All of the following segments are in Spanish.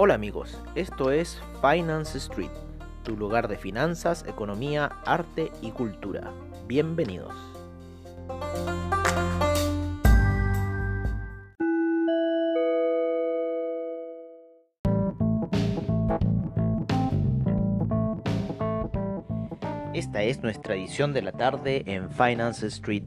Hola amigos, esto es Finance Street, tu lugar de finanzas, economía, arte y cultura. Bienvenidos. Esta es nuestra edición de la tarde en Finance Street.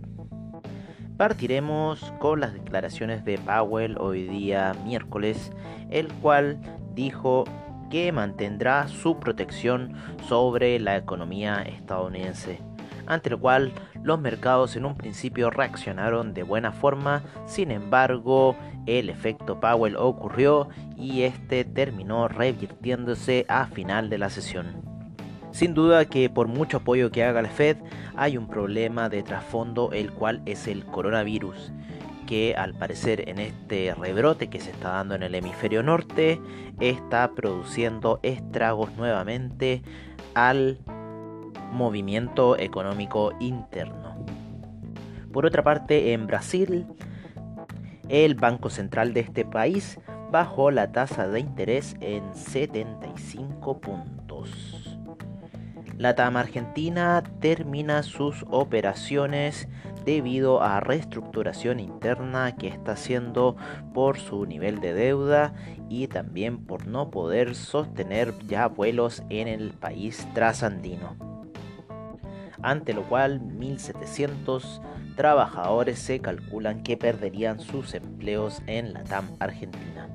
Partiremos con las declaraciones de Powell hoy día miércoles, el cual dijo que mantendrá su protección sobre la economía estadounidense, ante lo cual los mercados en un principio reaccionaron de buena forma, sin embargo el efecto Powell ocurrió y este terminó revirtiéndose a final de la sesión. Sin duda que por mucho apoyo que haga la Fed, hay un problema de trasfondo el cual es el coronavirus que al parecer en este rebrote que se está dando en el hemisferio norte está produciendo estragos nuevamente al movimiento económico interno. Por otra parte, en Brasil, el Banco Central de este país bajó la tasa de interés en 75 puntos. La TAM Argentina termina sus operaciones debido a reestructuración interna que está haciendo por su nivel de deuda y también por no poder sostener ya vuelos en el país trasandino. Ante lo cual 1.700 trabajadores se calculan que perderían sus empleos en la TAM Argentina.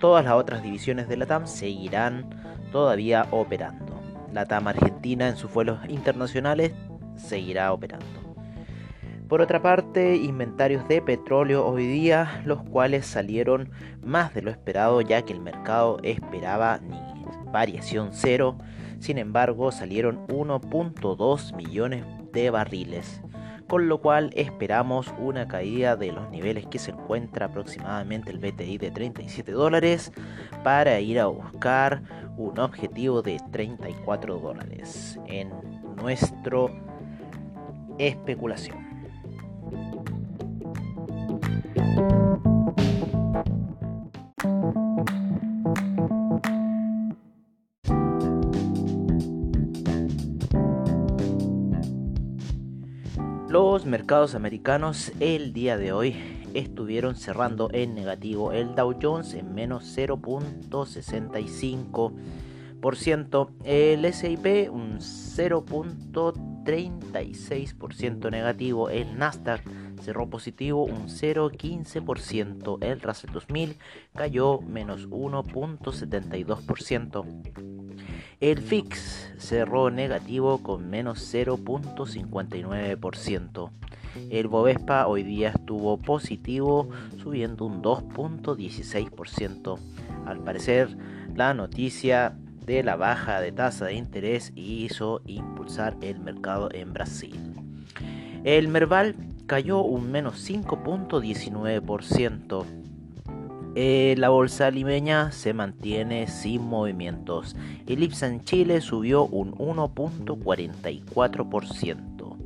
Todas las otras divisiones de la TAM seguirán todavía operando la TAM Argentina en sus vuelos internacionales seguirá operando. Por otra parte, inventarios de petróleo hoy día, los cuales salieron más de lo esperado ya que el mercado esperaba ni variación cero, sin embargo salieron 1.2 millones de barriles, con lo cual esperamos una caída de los niveles que se encuentra aproximadamente el BTI de 37 dólares para ir a buscar un objetivo de 34 dólares en nuestro especulación. Los mercados americanos el día de hoy estuvieron cerrando en negativo. El Dow Jones en menos 0.65%. El S&P un 0.36% negativo. El Nasdaq cerró positivo un 0.15%. El Russell 2000 cayó menos 1.72%. El FIX cerró negativo con menos 0.59%. El Bovespa hoy día estuvo positivo, subiendo un 2.16%. Al parecer, la noticia de la baja de tasa de interés hizo impulsar el mercado en Brasil. El Merval cayó un menos 5.19%. Eh, la bolsa limeña se mantiene sin movimientos. El IPSA en Chile subió un 1.44%.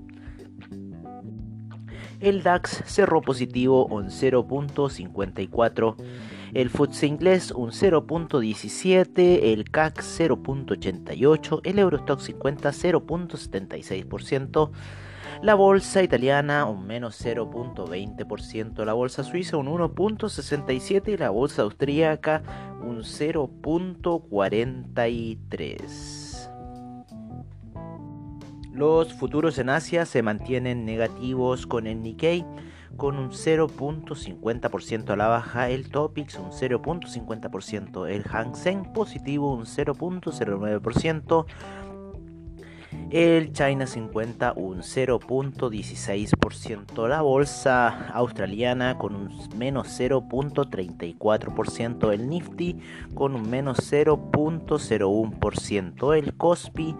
El DAX cerró positivo un 0.54%. El FTSE inglés un 0.17%, el CAC 0.88%, el Eurostock 50 0.76%, la bolsa italiana un menos 0.20%, la bolsa suiza un 1.67% y la bolsa austríaca un 0.43%. Los futuros en Asia se mantienen negativos con el Nikkei con un 0.50% a la baja, el Topix un 0.50%, el Hang Seng positivo un 0.09%, el China 50 un 0.16%, la bolsa australiana con un menos 0.34%, el Nifty con un menos 0.01%, el Kospi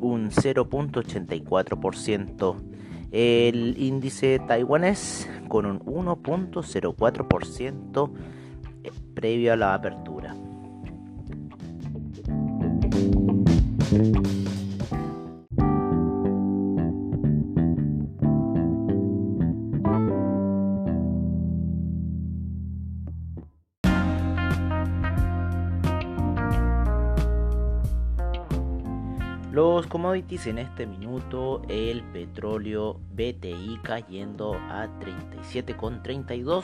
un 0.84%. El índice taiwanés con un 1.04% eh, previo a la apertura. Los commodities en este minuto, el petróleo BTI cayendo a 37,32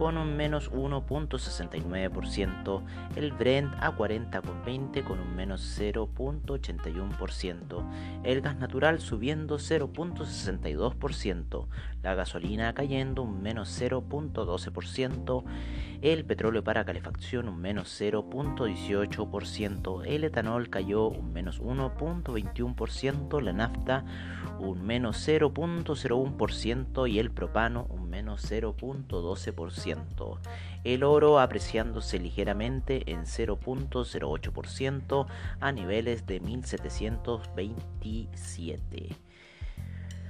con un menos 1.69%, el Brent a 40,20 con un menos 0.81%, el gas natural subiendo 0.62%, la gasolina cayendo un menos 0.12%, el petróleo para calefacción un menos 0.18%, el etanol cayó un menos 1.21%, la nafta un menos 0.01% y el propano un menos 0.12%. El oro apreciándose ligeramente en 0.08% a niveles de 1727.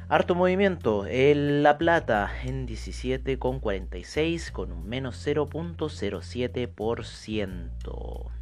Harto movimiento, el La Plata en 17,46 con un menos 0.07%.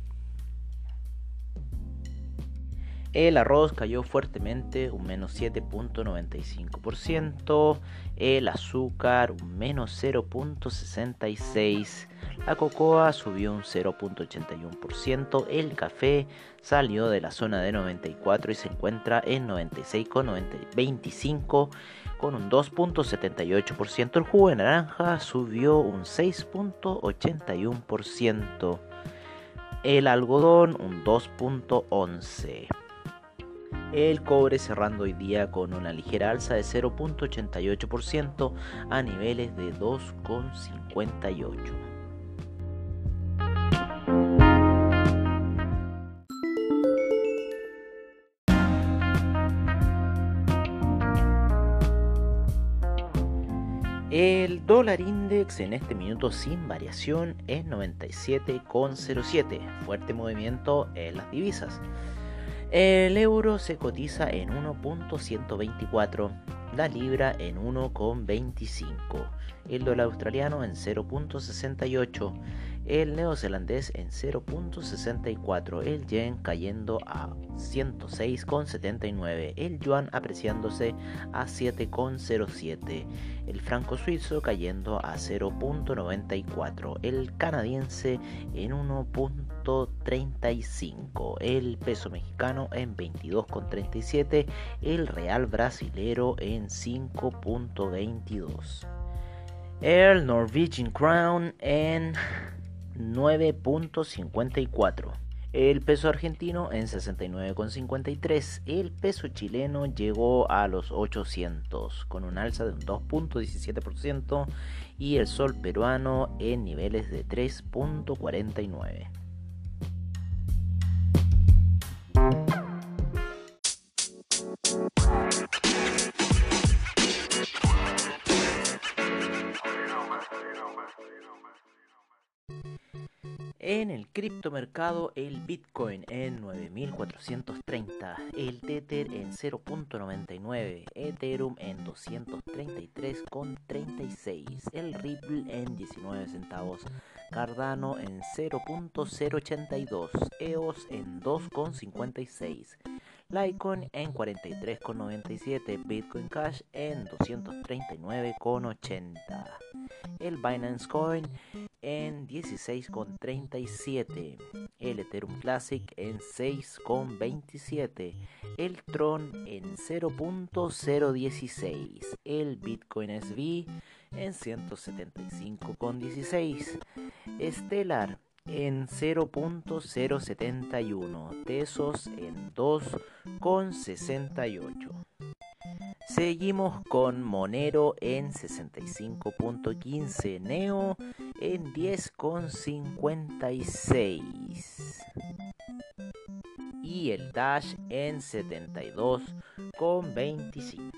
El arroz cayó fuertemente, un menos 7.95%. El azúcar, un menos 0.66%. La cocoa subió un 0.81%. El café salió de la zona de 94 y se encuentra en 96,25 con un 2.78%. El jugo de naranja subió un 6.81%. El algodón un 2.11%. El cobre cerrando hoy día con una ligera alza de 0.88% a niveles de 2,58. El dólar index en este minuto sin variación es 97,07. Fuerte movimiento en las divisas. El euro se cotiza en 1.124, la libra en 1.25, el dólar australiano en 0.68, el neozelandés en 0.64, el yen cayendo a 106,79, el yuan apreciándose a 7,07, el franco suizo cayendo a 0.94, el canadiense en 1.35, el peso mexicano en 22,37, el real brasilero en 5.22. El Norwegian Crown en 9.54. El peso argentino en 69,53. El peso chileno llegó a los 800 con un alza de un 2.17% y el sol peruano en niveles de 3.49. criptomercado, el Bitcoin en 9430, el Tether en 0.99, Ethereum en 233,36, el Ripple en 19 centavos, Cardano en 0.082, EOS en 2,56. Litecoin en 43,97, Bitcoin Cash en 239,80. El Binance Coin en 16,37, el Ethereum Classic en 6,27, el Tron en 0.016, el Bitcoin SV en 175,16, Stellar en 0.071, Tesos en 2,68. Seguimos con Monero en 65.15, Neo en 10.56 y el Dash en 72.25.